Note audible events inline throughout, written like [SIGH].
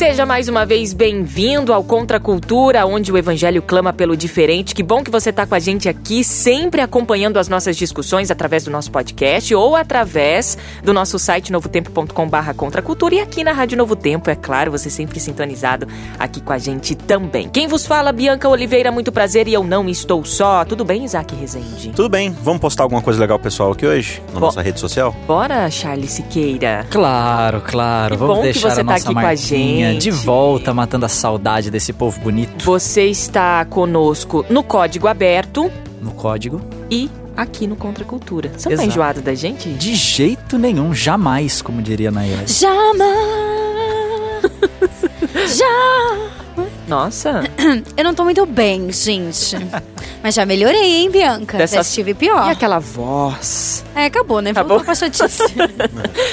Seja mais uma vez bem-vindo ao Contra a Cultura, onde o Evangelho clama pelo diferente. Que bom que você está com a gente aqui, sempre acompanhando as nossas discussões através do nosso podcast ou através do nosso site novotempo.com/barra Contra Cultura e aqui na Rádio Novo Tempo, é claro, você sempre sintonizado aqui com a gente também. Quem vos fala, Bianca Oliveira, muito prazer e eu não estou só. Tudo bem, Isaac Rezende? Tudo bem, vamos postar alguma coisa legal pessoal aqui hoje na Bom. nossa rede social? Bora, Charles Siqueira. Claro, claro. Que Vamos bom que deixar você a tá nossa aqui com a marquinha de volta, matando a saudade desse povo bonito Você está conosco no Código Aberto no código. e aqui no Contra Cultura. Você não tá enjoado da gente? De jeito nenhum, jamais, como diria Nayara. Jamais. [LAUGHS] Já. Nossa, [CLEARS THROAT] Eu não tô muito bem, gente. [LAUGHS] Mas já melhorei, hein, Bianca? Dessa- Já estive pior. e aquela voz? É, acabou, né? Acabou? Voltou pra chatice.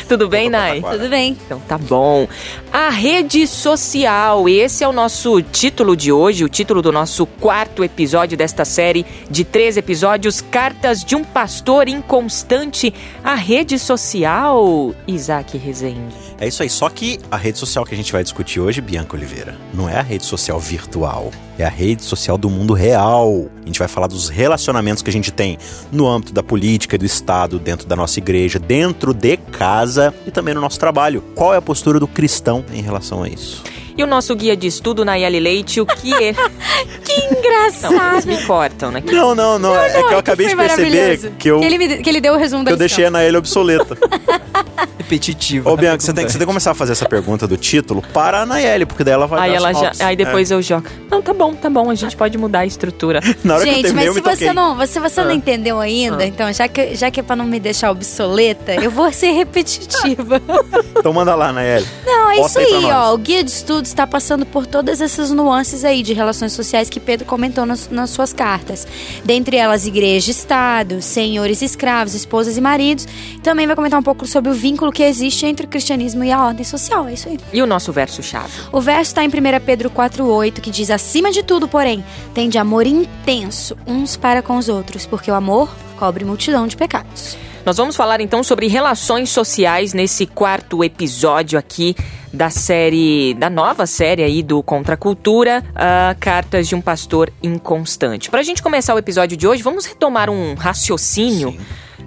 Tudo bem, Nai? Tudo bem. Então tá bom. A rede social, esse é o nosso título de hoje, o título do nosso quarto episódio desta série de três episódios, Cartas de um Pastor Inconstante. A rede social, Isaac Rezende. É isso aí, só que a rede social que a gente vai discutir hoje, Bianca Oliveira, não é a rede social virtual, é a rede social do mundo real. A gente vai falar dos relacionamentos que a gente tem no âmbito da política, do Estado, dentro da nossa igreja, dentro de casa e também no nosso trabalho. Qual é a postura do cristão em relação a isso? E o nosso guia de estudo, Nayeli Leite, o que é... [LAUGHS] Que Não, eles engraçado. me cortam, né? Não, não, não, é que eu acabei de perceber que eu, Que ele, me- que ele deu o resumo que da eu deixei a. Anaela obsoleta. [LAUGHS] Repetitivo. Ô, Bianca, você tem, você tem que começar a fazer essa pergunta do título para a Anaele, porque daí ela vai Aí dar ela já, aí depois É. eu jogo. Não, tá bom, tá bom, a gente pode mudar a estrutura. [LAUGHS] Na hora que eu Gente, terminei, mas eu se me você não, se você não Ah. entendeu ainda, Ah. então já que, já que é pra não me deixar obsoleta, eu vou ser repetitiva. [LAUGHS] Então manda lá, Nayeli. Não, é Posta isso aí aí, ó. O guia de estudos está passando por todas essas nuances aí de relações sociais que Pedro comentou nas, nas suas cartas. Dentre elas, igreja, estado, senhores e escravos, esposas e maridos. Também vai comentar um pouco sobre o vínculo que existe entre o cristianismo e a ordem social. É isso aí. E o nosso verso-chave? O verso está em 1 Pedro 4,8, que diz: Acima de tudo, porém, tem de amor intenso uns para com os outros, porque o amor cobre multidão de pecados. Nós vamos falar então sobre relações sociais nesse quarto episódio aqui da série, da nova série aí do Contra a Cultura, ah, Cartas de um Pastor Inconstante. Pra gente começar o episódio de hoje, vamos retomar um raciocínio.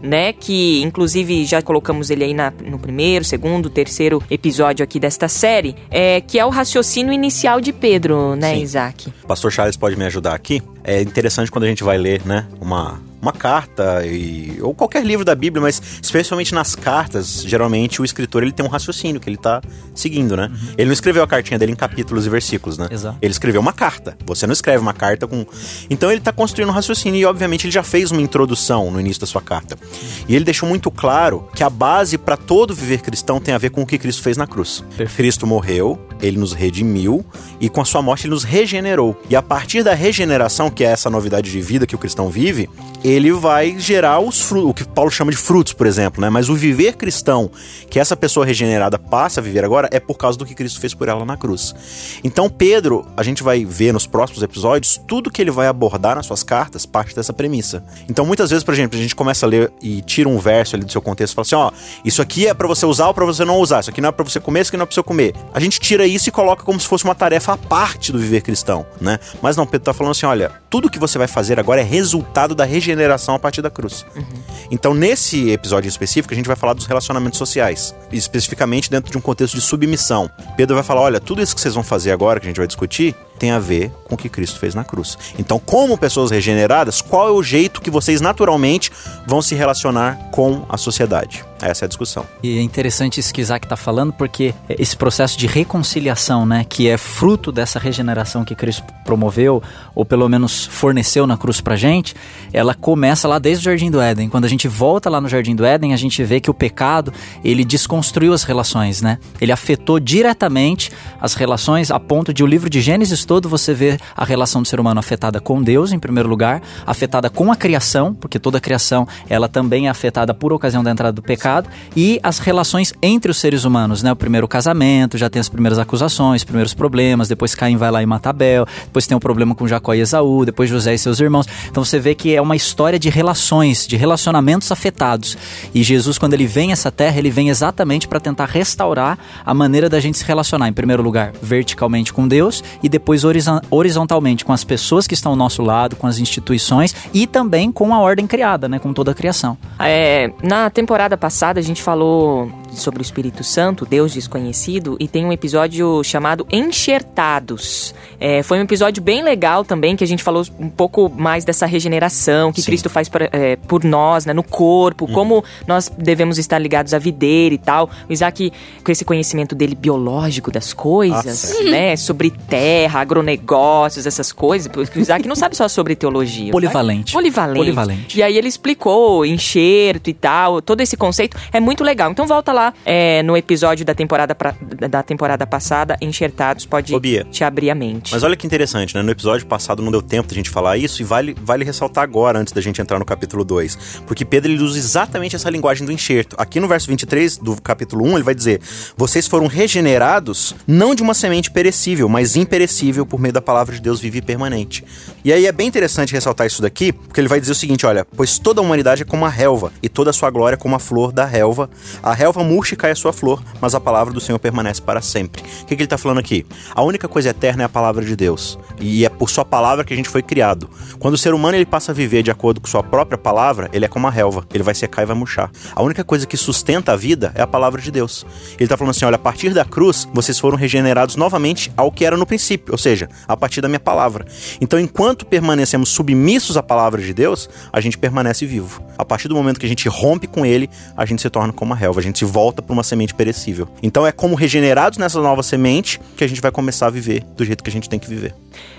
Né, que inclusive já colocamos ele aí na- no primeiro, segundo, terceiro episódio aqui desta série, é, que é o raciocínio inicial de Pedro, né, Sim. Isaac? Pastor Charles pode me ajudar aqui. É interessante quando a gente vai ler, né, uma, uma carta e, ou qualquer livro da Bíblia, mas especialmente nas cartas, geralmente o escritor ele tem um raciocínio que ele tá seguindo, né? Ele não escreveu a cartinha dele em capítulos e versículos, né? Exato. Ele escreveu uma carta. Você não escreve uma carta com. Então ele tá construindo um raciocínio e, obviamente, ele já fez uma introdução no início da sua carta. E ele deixou muito claro que a base para todo viver cristão tem a ver com o que Cristo fez na cruz. Cristo morreu, ele nos redimiu e com a sua morte ele nos regenerou. E a partir da regeneração, que é essa novidade de vida que o cristão vive, ele vai gerar os frutos, o que Paulo chama de frutos, por exemplo, né? Mas o viver cristão, que essa pessoa regenerada passa a viver agora, é por causa do que Cristo fez por ela na cruz. Então, Pedro, a gente vai ver nos próximos episódios, tudo que ele vai abordar nas suas cartas parte dessa premissa. Então, muitas vezes, por exemplo, a gente começa a ler e tira um verso ali do seu contexto e fala assim: ó, isso aqui é pra você usar ou pra você não usar, isso aqui não é pra você comer, isso aqui não é pra você comer. A gente tira isso e coloca como se fosse uma tarefa à parte do viver cristão, né? Mas não, Pedro tá falando assim: olha, tudo que você vai fazer agora é resultado da regeneração a partir da cruz. Então, nesse episódio em específico, a gente vai falar dos relacionamentos sociais, especificamente dentro de um contexto de submissão. Pedro vai falar: olha, tudo isso que vocês vão fazer agora, que a gente vai discutir, tem a ver com o que Cristo fez na cruz. Então, como pessoas regeneradas, qual é o jeito que vocês naturalmente vão se relacionar com a sociedade? Essa é a discussão. E é interessante isso que Isaac está falando, porque esse processo de reconciliação, né, que é fruto dessa regeneração que Cristo promoveu, ou pelo menos forneceu na cruz pra gente, ela começa lá desde o Jardim do Éden. Quando a gente volta lá no Jardim do Éden, a gente vê que o pecado, ele desconstruiu as relações, né? Ele afetou diretamente as relações a ponto de o livro de Gênesis todo você vê a relação do ser humano afetada com Deus, em primeiro lugar, afetada com a criação, porque toda a criação, ela também é afetada por ocasião da entrada do pecado, e as relações entre os seres humanos, né? O primeiro casamento, já tem as primeiras acusações, primeiros problemas, depois Caim vai lá e mata Abel, depois tem um problema com Jacó e Esaú, depois José e seus irmãos. Então você vê que é uma história de relações, de relacionamentos afetados. E Jesus, quando ele vem a essa terra, ele vem exatamente para tentar restaurar a maneira da gente se relacionar, em primeiro lugar, verticalmente com Deus e depois horizontalmente com as pessoas que estão ao nosso lado, com as instituições e também com a ordem criada, né, com toda a criação. É, na temporada passada a gente falou sobre o Espírito Santo, Deus desconhecido, e tem um episódio chamado Enxertados. É, foi um episódio bem legal também, que a gente falou um pouco mais dessa regeneração que Sim. Cristo faz por, é, por nós, né, no corpo, como nós devemos estar ligados à videira e tal. O Isaac, com esse conhecimento dele biológico das coisas, Nossa. né, sobre terra, agronegócios, essas coisas, porque o Isaac não sabe só sobre teologia. Polivalente. Polivalente. Polivalente. E aí ele explicou enxerto e tal, todo esse conceito é muito legal. Então volta lá é, no episódio da temporada, pra- da temporada passada, Enxertados, pode Ô, Bia, te abrir a mente. Mas olha que interessante, né? No episódio passado não deu tempo da gente falar isso e vale, vale ressaltar agora, antes da gente entrar no capítulo 2. Porque Pedro ele usa exatamente essa linguagem do enxerto. Aqui no verso 23 do capítulo 1, ele vai dizer: Vocês foram regenerados não de uma semente perecível, mas imperecível por meio da palavra de Deus viva e permanente. E aí é bem interessante ressaltar isso daqui, porque ele vai dizer o seguinte: olha, pois toda a humanidade é como a relva, e toda a sua glória é como a flor da relva. A relva murcha e cai a sua flor, mas a palavra do Senhor permanece para sempre. O que, que ele está falando aqui? A única coisa eterna é a palavra de Deus. E é por sua palavra que a gente foi criado. Quando o ser humano ele passa a viver de acordo com sua própria palavra, ele é como a relva. Ele vai secar e vai murchar. A única coisa que sustenta a vida é a palavra de Deus. Ele está falando assim: olha, a partir da cruz, vocês foram regenerados novamente ao que era no princípio, ou seja, a partir da minha palavra. Então, enquanto permanecemos submissos à palavra de Deus, a gente permanece vivo. A partir do momento que a gente rompe com ele, a gente se torna como a relva, a gente se volta para uma semente perecível. Então, é como regenerados nessa nova semente que a gente vai começar a viver do jeito que a gente tem que viver.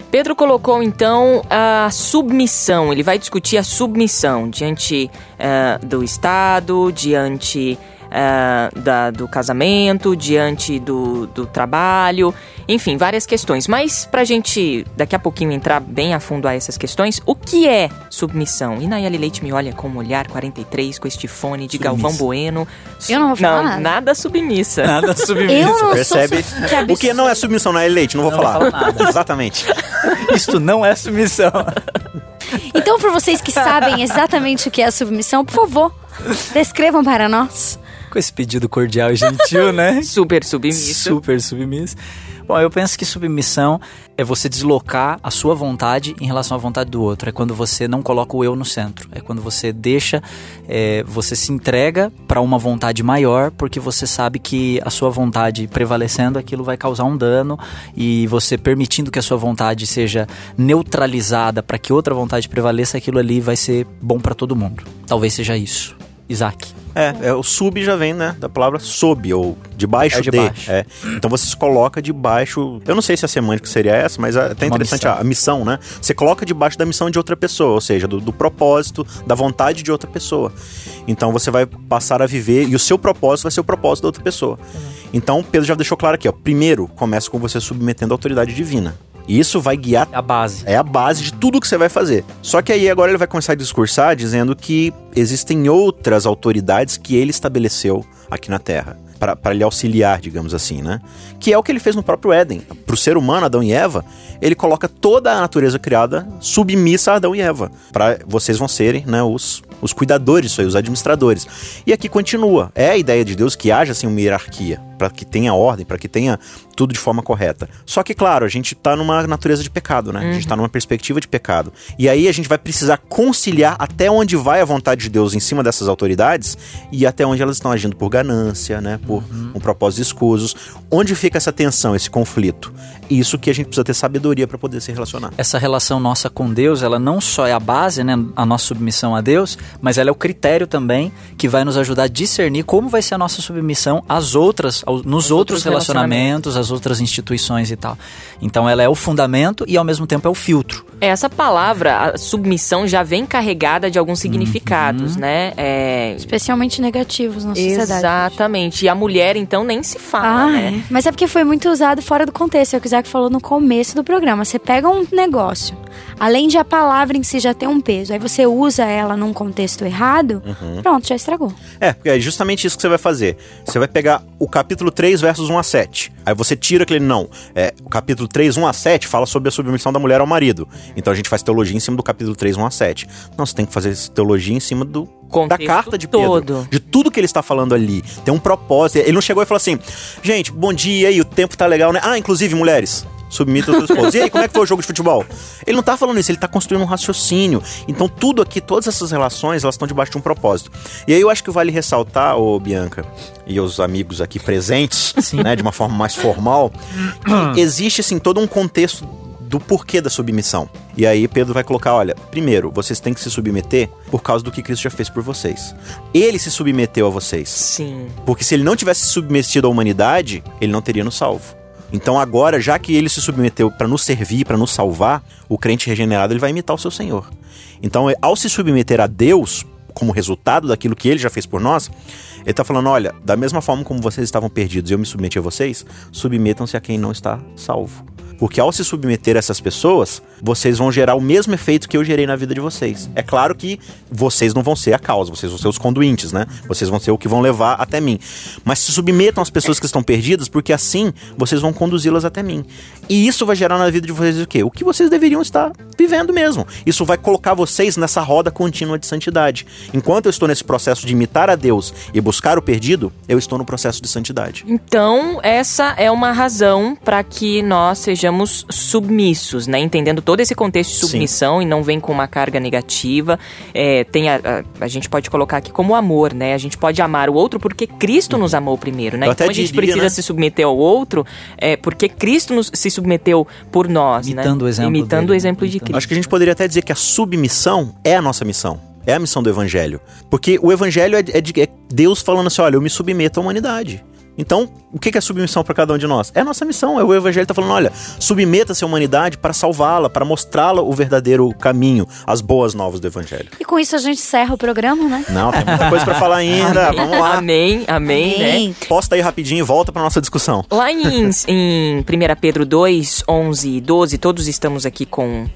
Pedro colocou então a submissão, ele vai discutir a submissão diante ah, do Estado, diante ah, da- do casamento, diante do, do trabalho, enfim, várias questões. Mas pra gente daqui a pouquinho entrar bem a fundo a essas questões, o que é submissão? E Nayeli Leite me olha com um olhar 43, com este fone de Submissa. Galvão Bueno. Eu não vou falar Não, nada. nada submissa. Nada submisso. Eu não Percebe? sou... Que. O que não é submissão na leite? Não vou Não vou falar. falar nada. [LAUGHS] Exatamente. Isto não é submissão. Então, para vocês que sabem exatamente o que é a submissão, por favor, descrevam para nós. Com esse pedido cordial e gentil, né? [LAUGHS] Super submisso. Super submisso. Bom, eu penso que submissão é você deslocar a sua vontade em relação à vontade do outro. É quando você não coloca o eu no centro. É quando você deixa, é, você se entrega para uma vontade maior, porque você sabe que a sua vontade prevalecendo, aquilo vai causar um dano e você permitindo que a sua vontade seja neutralizada para que outra vontade prevaleça, aquilo ali vai ser bom para todo mundo. Talvez seja isso. Isaac. É, é, o sub já vem, né, da palavra sob, ou debaixo É de. debaixo. É. Então você se coloca debaixo. Eu não sei se a semântica seria essa, mas é até Uma interessante missão. a, a missão, né? Você coloca debaixo da missão de outra pessoa, ou seja, do, do propósito, da vontade de outra pessoa. Então você vai passar a viver, e o seu propósito vai ser o propósito da outra pessoa. Então Pedro já deixou claro aqui, ó. Primeiro, começa com você submetendo a autoridade divina. E isso vai guiar É a base. é a base de tudo que você vai fazer. Só que aí agora ele vai começar a discursar dizendo que existem outras autoridades que ele estabeleceu aqui na Terra. Para lhe auxiliar, digamos assim, né? Que é o que ele fez no próprio Éden. Para o ser humano, Adão e Eva, ele coloca toda a natureza criada submissa a Adão e Eva. Para vocês vão serem né, os, os cuidadores aí, os administradores. E aqui continua. É a ideia de Deus que haja assim uma hierarquia. Para que tenha ordem, para que tenha tudo de forma correta. Só que, claro, a gente tá numa natureza de pecado, né? A gente tá numa perspectiva de pecado. E aí a gente vai precisar conciliar até onde vai a vontade de Deus em cima dessas autoridades e até onde elas estão agindo por ganância, né? Por um propósito escusos. Onde fica essa tensão, esse conflito? Isso que a gente precisa ter sabedoria para poder se relacionar. Essa relação nossa com Deus, ela não só é a base, né, a nossa submissão a Deus, mas ela é o critério também que vai nos ajudar a discernir como vai ser a nossa submissão às outras, aos- nos outros outros relacionamentos, às outras instituições e tal. Então ela é o fundamento e ao mesmo tempo é o filtro. Essa palavra, a submissão, já vem carregada de alguns significados, né? É, Especialmente negativos na sociedade. Exatamente. E a mulher, então, nem se fala, Ah, né? é. Mas é porque foi muito usado fora do contexto. É o que o Isaac falou no começo do programa. Você pega um negócio, além de a palavra em si já ter um peso, aí você usa ela num contexto errado, Uhum. pronto, já estragou. É, porque é justamente isso que você vai fazer. Você vai pegar o capítulo 3, versos 1 a 7. Aí você tira aquele. Não. É, o capítulo 3, 1 a 7 fala sobre a submissão da mulher ao marido. Então a gente faz teologia em cima do capítulo 3, 1 a 7. Não, você tem que fazer teologia em cima do. Da carta de Pedro. todo. De tudo que ele está falando ali. Tem um propósito. Ele não chegou e falou assim: gente, bom dia aí, o tempo tá legal, né? Ah, inclusive, mulheres. Submita os seus esposos. E aí, como é que foi o jogo de futebol? Ele não tá falando isso, ele tá construindo um raciocínio. Então, tudo aqui, todas essas relações, elas estão debaixo de um propósito. E aí eu acho que vale ressaltar, ô Bianca, e os amigos aqui presentes, né, de uma forma mais formal, que [COUGHS] existe, assim, todo um contexto do porquê da submissão. E aí Pedro vai colocar, olha, primeiro, vocês têm que se submeter por causa do que Cristo já fez por vocês. Ele se submeteu a vocês. Sim. Porque se ele não tivesse se submetido à humanidade, ele não teria nos salvo. Então agora, já que ele se submeteu para nos servir, para nos salvar, o crente regenerado ele vai imitar o seu Senhor. Então, ao se submeter a Deus, como resultado daquilo que ele já fez por nós, ele está falando: olha, da mesma forma como vocês estavam perdidos e eu me submeti a vocês, submetam-se a quem não está salvo. Porque ao se submeter a essas pessoas, vocês vão gerar o mesmo efeito que eu gerei na vida de vocês. É claro que vocês não vão ser a causa, vocês vão ser os conduintes, né? Vocês vão ser o que vão levar até mim. Mas se submetam às pessoas que estão perdidas, porque assim vocês vão conduzi-las até mim. E isso vai gerar na vida de vocês o quê? O que vocês deveriam estar vivendo mesmo. Isso vai colocar vocês nessa roda contínua de santidade. Enquanto eu estou nesse processo de imitar a Deus e buscar o perdido, eu estou no processo de santidade. Então, essa é uma razão para que nós sejamos submissos, né? Entendendo todo esse contexto de Sim. submissão e não vem com uma carga negativa. É, tem a, a, a gente pode colocar aqui como amor, né? A gente pode amar o outro porque Cristo nos amou primeiro, né? Eu até Então a gente diria, precisa né? se submeter ao outro é, porque Cristo nos, se submeteu por nós, Imitando né? o exemplo Imitando dele, o exemplo de imitando. Cristo. Acho que a gente poderia até dizer que a submissão é a nossa missão. É a missão do evangelho. Porque o evangelho é, é de- é Deus falando assim: olha, eu me submeto à humanidade. Então, o que é submissão para cada um de nós? É a nossa missão. É o evangelho tá falando: olha, submeta-se à humanidade para salvá-la, para mostrá-la o verdadeiro caminho, as boas novas do evangelho. E com isso a gente encerra o programa, né? Não, tem muita coisa para falar ainda. [LAUGHS] Amém. Vamos lá. Amém, amém, né? Amém. Posta aí rapidinho e volta para nossa discussão. Lá em, [LAUGHS] em 1 Pedro 2, 11 e 12, todos estamos aqui com,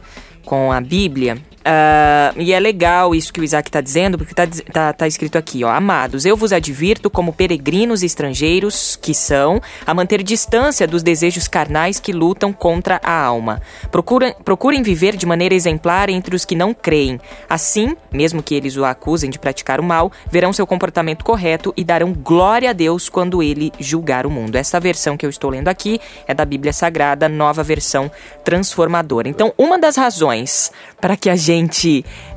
com a Bíblia. Ah, e é legal isso que o Isaac está dizendo, porque está tá, tá escrito aqui, ó. Amados, eu vos advirto, como peregrinos estrangeiros que são, a manter distância dos desejos carnais que lutam contra a alma. Procurem, procurem viver de maneira exemplar entre os que não creem. Assim, mesmo que eles o acusem de praticar o mal, verão seu comportamento correto e darão glória a Deus quando ele julgar o mundo. Essa versão que eu estou lendo aqui é da Bíblia Sagrada, nova versão transformadora. Então, uma das razões para que a gente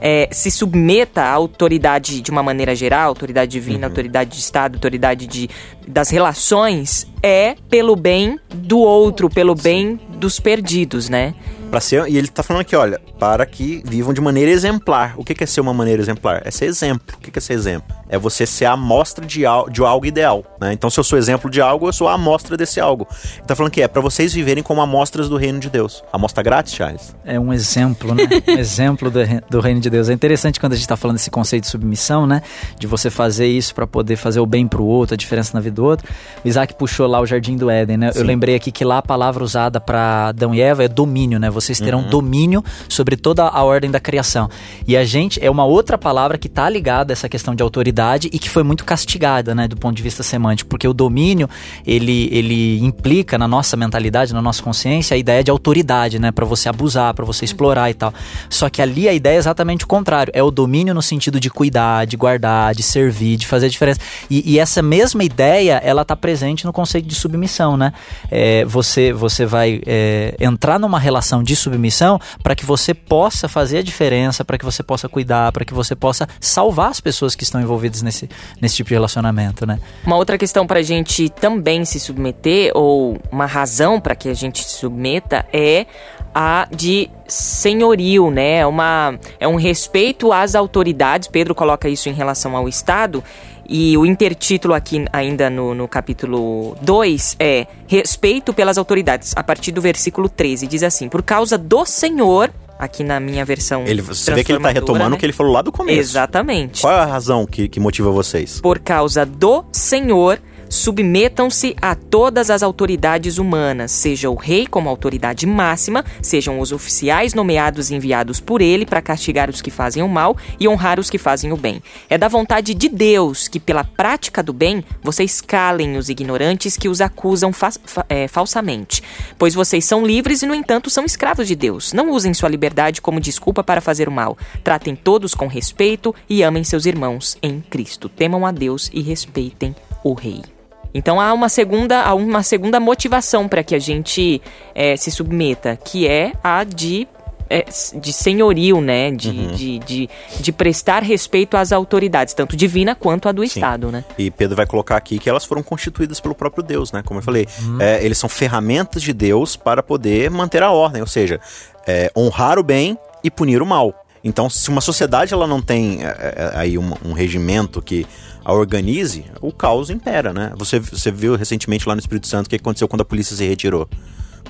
eh, se submeta à autoridade de uma maneira geral, autoridade divina, autoridade de Estado, autoridade de, das relações, é pelo bem do outro, pelo bem dos perdidos, né? Pra ser, e ele tá falando aqui, olha, para que vivam de maneira exemplar. O que que é ser uma maneira exemplar? É ser exemplo. O que que é ser exemplo? É você ser a amostra de, al- de algo ideal. Né? Então, se eu sou exemplo de algo, eu sou a amostra desse algo. Ele tá falando que é para vocês viverem como amostras do reino de Deus. Amostra grátis, Charles? É um exemplo, né? [LAUGHS] Um exemplo do, do reino de Deus. É interessante quando a gente está falando desse conceito de submissão, né? De você fazer isso para poder fazer o bem pro outro, a diferença na vida do outro. O Isaac puxou lá o Jardim do Éden, né? Eu Sim. lembrei aqui que lá a palavra usada para Adão e Eva é domínio, né? Vocês terão uhum. domínio sobre toda a ordem da criação. E a gente é uma outra palavra que está ligada a essa questão de autoridade e que foi muito castigada, né, do ponto de vista semântico, porque o domínio ele, ele implica na nossa mentalidade, na nossa consciência, a ideia de autoridade, né, para você abusar, para você explorar e tal. Só que ali a ideia é exatamente o contrário, é o domínio no sentido de cuidar, de guardar, de servir, de fazer a diferença. E, e essa mesma ideia, ela está presente no conceito de submissão, né? É, você, você vai é, entrar numa relação de submissão para que você possa fazer a diferença, para que você possa cuidar, para que você possa salvar as pessoas que estão envolvidas nesse, nesse tipo de relacionamento, né? Uma outra questão para a gente também se submeter, ou uma razão para que a gente se submeta, é a de senhorio, né? Uma, é um respeito às autoridades. Pedro coloca isso em relação ao Estado. E o intertítulo aqui, ainda no, no capítulo 2, é Respeito pelas autoridades, a partir do versículo 13. Diz assim: Por causa do Senhor, aqui na minha versão. Ele, você vê que ele está retomando né? o que ele falou lá do começo. Exatamente. Qual é a razão que, que motiva vocês? Por causa do Senhor submetam-se a todas as autoridades humanas, seja o rei como autoridade máxima, sejam os oficiais nomeados e enviados por ele para castigar os que fazem o mal e honrar os que fazem o bem. É da vontade de Deus que, pela prática do bem, vocês calem os ignorantes que os acusam fa fa é, falsamente. Pois vocês são livres e, no entanto, são escravos de Deus. Não usem sua liberdade como desculpa para fazer o mal. Tratem todos com respeito e amem seus irmãos em Cristo. Temam a Deus e respeitem o Rei. Então há uma segunda, há uma segunda motivação para que a gente é, se submeta, que é a de é, de senhorio, né? De, uhum. de, de, de, prestar respeito às autoridades, tanto divina quanto a do Sim. Estado, né? E Pedro vai colocar aqui que elas foram constituídas pelo próprio Deus, né? Como eu falei, uhum. é, eles são ferramentas de Deus para poder manter a ordem, ou seja, é, honrar o bem e punir o mal. Então, se uma sociedade ela não tem é, é, aí um, um regimento que a organize, o caos impera, né? Você, você viu recentemente lá no Espírito Santo o que aconteceu quando a polícia se retirou.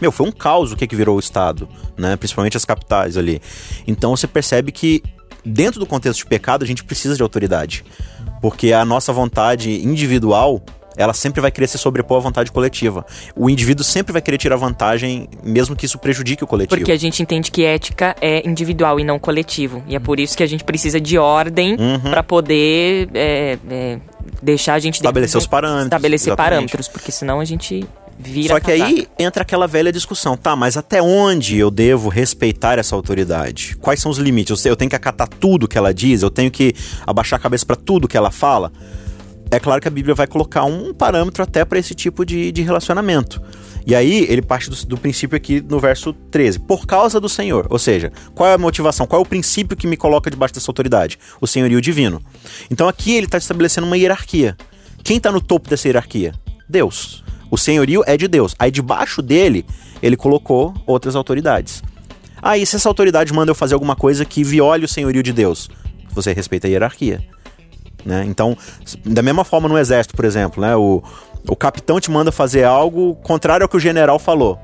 Meu, foi um caos o que, que virou o Estado, né? Principalmente as capitais ali. Então você percebe que dentro do contexto de pecado a gente precisa de autoridade. Porque a nossa vontade individual ela sempre vai querer se sobrepor à vontade coletiva. O indivíduo sempre vai querer tirar vantagem, mesmo que isso prejudique o coletivo. Porque a gente entende que ética é individual e não coletivo. E é por isso que a gente precisa de ordem uhum. para poder é, é, deixar a gente... Estabelecer os parâmetros. Estabelecer exatamente. parâmetros, porque senão a gente vira Só que aí entra aquela velha discussão, tá, mas até onde eu devo respeitar essa autoridade? Quais são os limites? Eu tenho que acatar tudo que ela diz? Eu tenho que abaixar a cabeça para tudo que ela fala? É claro que a Bíblia vai colocar um parâmetro até para esse tipo de, de relacionamento. E aí ele parte do, do, princípio aqui no verso 13, por causa do Senhor. Ou seja, qual é a motivação? Qual é o princípio que me coloca debaixo dessa autoridade? O senhorio divino. Então aqui ele está estabelecendo uma hierarquia. Quem está no topo dessa hierarquia? Deus. O senhorio é de Deus. Aí debaixo dele, ele colocou outras autoridades. Aí, se essa autoridade manda eu fazer alguma coisa que viole o senhorio de Deus, você respeita a hierarquia. Né? Então, da mesma forma no exército, por exemplo, né? o, o capitão te manda fazer algo contrário ao que o general falou.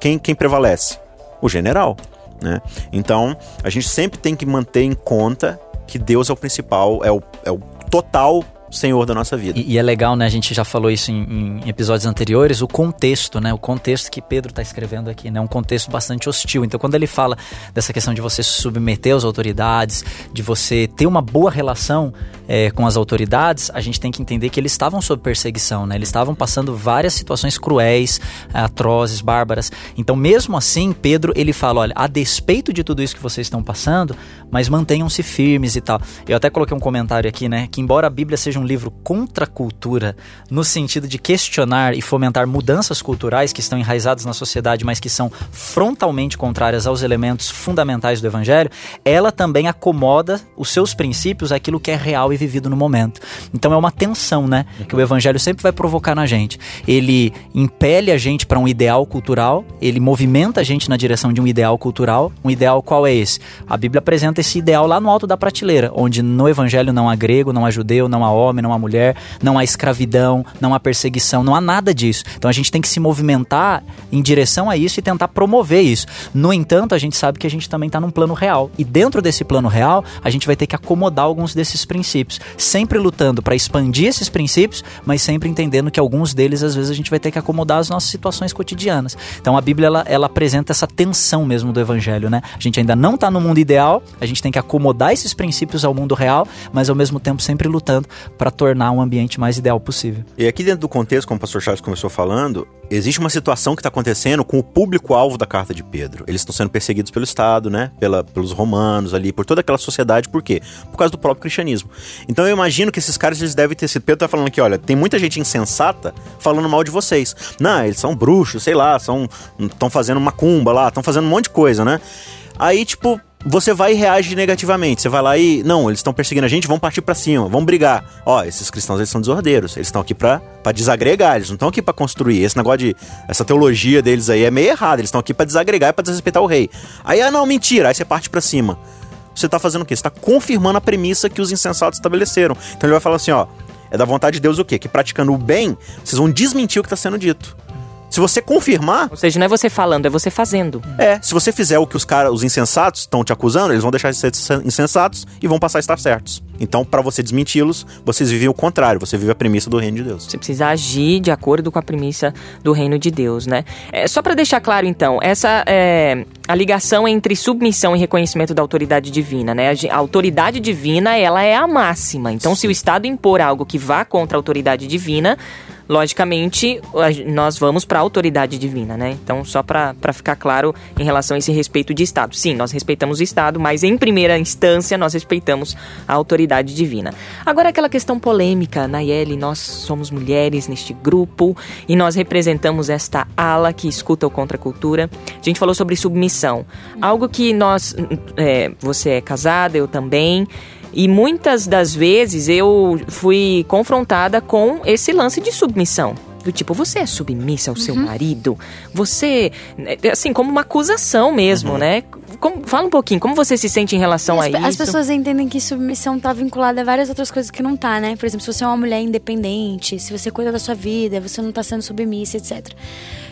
Quem, quem prevalece? O general. Né? Então, a gente sempre tem que manter em conta que Deus é o principal, é o, é o total Senhor da nossa vida. E, e, é legal, né? A gente já falou isso em, em, episódios anteriores, o contexto, né? O contexto que Pedro está escrevendo aqui, né? Um contexto bastante hostil. Então, quando ele fala dessa questão de você se submeter às autoridades, de você ter uma boa relação é, com as autoridades, a gente tem que entender que eles estavam sob perseguição, né? Eles estavam passando várias situações cruéis, atrozes, bárbaras. Então, mesmo assim, Pedro, ele fala, olha, a despeito de tudo isso que vocês estão passando, mas mantenham-se firmes e tal. Eu até coloquei um comentário aqui, né? Que embora a Bíblia seja seja um livro contra a cultura, no sentido de questionar e fomentar mudanças culturais que estão enraizadas na sociedade, mas que são frontalmente contrárias aos elementos fundamentais do evangelho, ela também acomoda os seus princípios àquilo que é real e vivido no momento. Então é uma tensão, né, que o evangelho sempre vai provocar na gente. Ele impele a gente para um ideal cultural, ele movimenta a gente na direção de um ideal cultural. Um ideal qual é esse? A Bíblia apresenta esse ideal lá no alto da prateleira, onde no evangelho não há grego, não há judeu, não há homem, não há mulher, não há escravidão, não há perseguição, não há nada disso. Então a gente tem que se movimentar em direção a isso e tentar promover isso. No entanto, a gente sabe que a gente também está num plano real. E dentro desse plano real, a gente vai ter que acomodar alguns desses princípios, sempre lutando para expandir esses princípios, mas sempre entendendo que alguns deles às vezes a gente vai ter que acomodar as nossas situações cotidianas. Então a Bíblia ela, ela apresenta essa tensão mesmo do evangelho, né? A gente ainda não está no mundo ideal, a gente tem que acomodar esses princípios ao mundo real, mas ao mesmo tempo sempre lutando para tornar um ambiente mais ideal possível. E aqui dentro do contexto, como o pastor Charles começou falando, existe uma situação que está acontecendo com o público-alvo da carta de Pedro. Eles estão sendo perseguidos pelo Estado, né? Pela, pelos romanos ali, por toda aquela sociedade. Por quê? Por causa do próprio cristianismo. Então eu imagino que esses caras eles devem ter sido. Pedro tá falando aqui, olha, tem muita gente insensata falando mal de vocês. Não, eles são bruxos, sei lá, são estão fazendo macumba lá, estão fazendo um monte de coisa, né? Aí, tipo, você vai e reage negativamente. Você vai lá e. Não, eles estão perseguindo a gente, vamos partir para cima, vamos brigar. Ó, esses cristãos eles são desordeiros. Eles estão aqui pra, desagregar, eles não estão aqui para construir. Esse negócio de. Essa teologia deles aí é meio errada. Eles estão aqui para desagregar e pra desrespeitar o rei. Aí, ah, não, mentira. Aí você parte para cima. Você tá fazendo o quê? Você tá confirmando a premissa que os insensatos estabeleceram. Então ele vai falar assim, ó. É da vontade de Deus o quê? Que praticando o bem, vocês vão desmentir o que está sendo dito. Se você confirmar. Ou seja, não é você falando, é você fazendo. É, se você fizer o que os caras, os insensatos, estão te acusando, eles vão deixar de ser insensatos e vão passar a estar certos. Então, para você desmenti-los, vocês vivem o contrário, você vive a premissa do reino de Deus. Você precisa agir de acordo com a premissa do reino de Deus, né? É, só para deixar claro, então, essa é a ligação entre submissão e reconhecimento da autoridade divina, né? A autoridade divina, ela é a máxima. Então, Sim. se o Estado impor algo que vá contra a autoridade divina, logicamente, nós vamos para a autoridade divina, né? Então, só para ficar claro em relação a esse respeito de Estado. Sim, nós respeitamos o Estado, mas em primeira instância nós respeitamos a autoridade divina. Agora, aquela questão polêmica, Nayeli, nós somos mulheres neste grupo e nós representamos esta ala que escuta o contra cultura. A gente falou sobre submissão, algo que nós, é, você é casada, eu também. E muitas das vezes eu fui confrontada com esse lance de submissão. Do tipo, você é submissa ao seu uhum. marido? Você. É, assim, como uma acusação mesmo, uhum. né? Como, fala um pouquinho, como você se sente em relação as, a isso? As pessoas entendem que submissão tá vinculada a várias outras coisas que não tá, né? Por exemplo, se você é uma mulher independente, se você cuida da sua vida, você não tá sendo submissa, etc.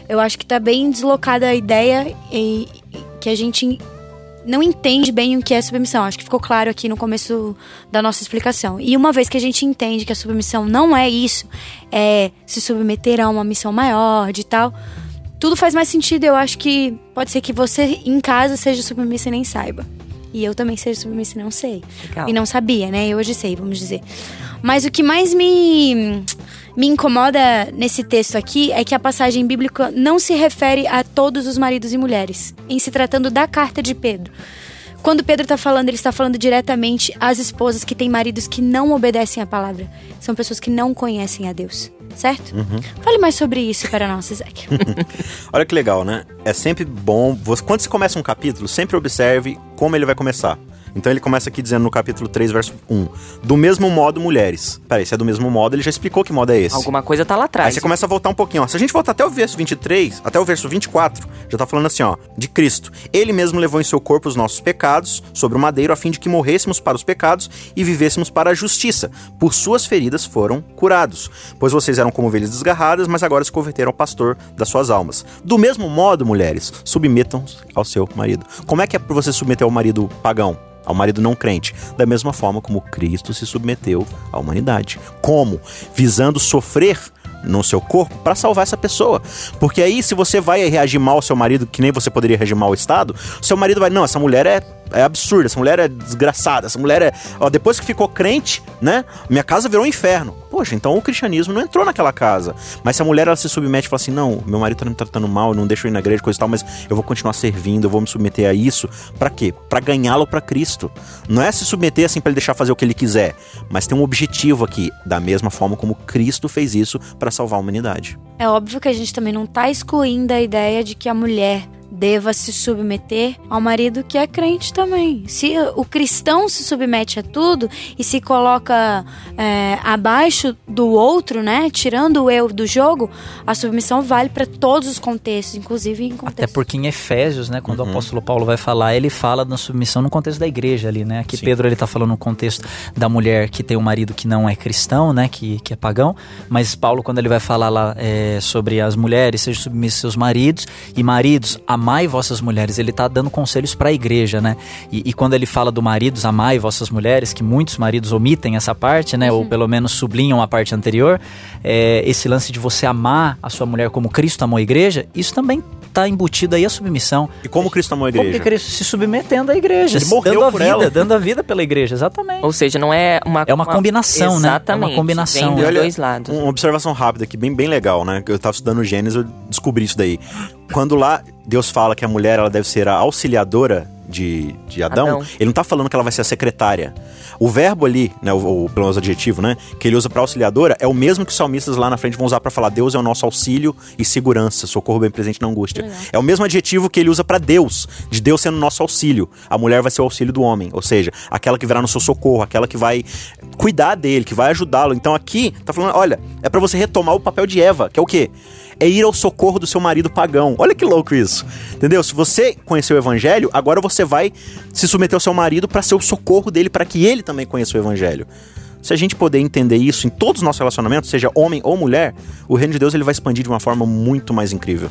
Eu acho que tá bem deslocada a ideia e, e que a gente não entende bem o que é submissão. Acho que ficou claro aqui no começo da nossa explicação. E uma vez que a gente entende que a submissão não é isso, é se submeter a uma missão maior, de tal, tudo faz mais sentido. Eu acho que pode ser que você em casa seja submissa e nem saiba. E eu também seja submissa e não sei. Legal. E não sabia, né? Eu hoje sei, vamos dizer. Mas o que mais me me incomoda nesse texto aqui é que a passagem bíblica não se refere a todos os maridos e mulheres, em se tratando da carta de Pedro. Quando Pedro está falando, ele está falando diretamente às esposas que têm maridos que não obedecem à palavra. São pessoas que não conhecem a Deus, certo? Uhum. Fale mais sobre isso para nós, Isaac. [LAUGHS] Olha que legal, né? É sempre bom. Quando você começa um capítulo, sempre observe como ele vai começar. Então ele começa aqui dizendo no capítulo 3, verso 1. Do mesmo modo, mulheres. Peraí, se é do mesmo modo, ele já explicou que modo é esse. Alguma coisa tá lá atrás. Aí você começa a voltar um pouquinho, ó. Se a gente voltar até o verso 23, até o verso 24, já tá falando assim, ó. De Cristo. Ele mesmo levou em seu corpo os nossos pecados sobre o madeiro, a fim de que morrêssemos para os pecados e vivêssemos para a justiça. Por suas feridas foram curados. Pois vocês eram como ovelhas desgarradas, mas agora se converteram ao pastor das suas almas. Do mesmo modo, mulheres, submetam ao seu marido. Como é que é para você submeter ao marido pagão? Ao marido não crente, da mesma forma como Cristo se submeteu à humanidade. Como? Visando sofrer no seu corpo para salvar essa pessoa. Porque aí, se você vai reagir mal ao seu marido, que nem você poderia reagir mal ao Estado, seu marido vai, não, essa mulher é é absurda, essa mulher é desgraçada, essa mulher é. Ó, depois que ficou crente, né? Minha casa virou um inferno. Poxa, então o cristianismo não entrou naquela casa. Mas se a mulher ela se submete e fala assim: não, meu marido tá me tratando mal, não deixa eu ir na igreja, coisa e tal, mas eu vou continuar servindo, eu vou me submeter a isso. para quê? Para ganhá-lo para Cristo. Não é se submeter assim para ele deixar fazer o que ele quiser, mas tem um objetivo aqui, da mesma forma como Cristo fez isso para salvar a humanidade. É óbvio que a gente também não tá excluindo a ideia de que a mulher deva se submeter ao marido que é crente também. Se o cristão se submete a tudo e se coloca é, abaixo do outro, né, tirando o eu do jogo, a submissão vale para todos os contextos, inclusive em contextos. Até porque em Efésios, né, quando uhum. o apóstolo Paulo vai falar, ele fala da submissão no contexto da igreja ali, né? Aqui Sim. Pedro ele tá falando no contexto da mulher que tem um marido que não é cristão, né, que, que é pagão, mas Paulo quando ele vai falar lá é, sobre as mulheres, sejam submissas seus maridos e maridos, amai vossas mulheres, ele tá dando conselhos para a igreja, né? E, e, quando ele fala do maridos, amai vossas mulheres, que muitos maridos omitem essa parte, né, uhum. ou pelo menos sublinham a parte anterior, é, esse lance de você amar a sua mulher como Cristo amou a igreja, isso também está embutido aí a submissão. E como Cristo amou a igreja? Como Cristo se submetendo à igreja, Ele morreu dando a por vida, ela. dando a vida pela igreja, exatamente. Ou seja, não é uma é uma, uma combinação, né? Exatamente. É uma combinação. Vem dos dois lados. Uma observação rápida aqui, bem, bem legal, né? Eu estava estudando Gênesis, eu descobri isso daí. Quando lá Deus fala que a mulher ela deve ser a auxiliadora de, de Adão, Adão, ele não está falando que ela vai ser a secretária. O verbo ali, né, o, o pelo menos adjetivo, né, que ele usa para auxiliadora é o mesmo que os salmistas lá na frente vão usar para falar Deus é o nosso auxílio e segurança, socorro bem presente na angústia. Legal. É o mesmo adjetivo que ele usa para Deus, de Deus sendo nosso auxílio. A mulher vai ser o auxílio do homem, ou seja, aquela que virá no seu socorro, aquela que vai cuidar dele, que vai ajudá-lo. Então aqui tá falando, olha, é para você retomar o papel de Eva, que é o quê? É ir ao socorro do seu marido pagão. Olha que louco isso. Entendeu? Se você conheceu o evangelho, agora você vai se submeter ao seu marido para ser o socorro dele, para que ele também conheça o evangelho. Se a gente poder entender isso em todos os nossos relacionamentos, seja homem ou mulher, o reino de Deus ele vai expandir de uma forma muito mais incrível.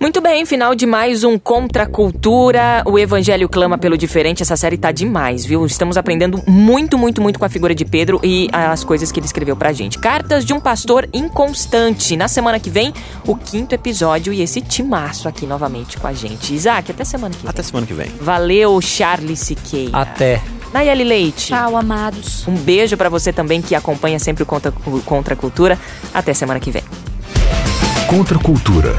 Muito bem, final de mais um Contra a Cultura. O Evangelho clama pelo diferente. Essa série tá demais, viu? Estamos aprendendo muito, muito, muito com a figura de Pedro e as coisas que ele escreveu pra gente. Cartas de um pastor inconstante. Na semana que vem, o quinto episódio e esse timaço aqui novamente com a gente. Isaac, até semana que vem. Até semana que vem. Valeu, Charles Siqueira. Até. Nayeli Leite. Tchau, amados. Um beijo para você também que acompanha sempre o Contra, Contra a Cultura. Até semana que vem. Contra a Cultura.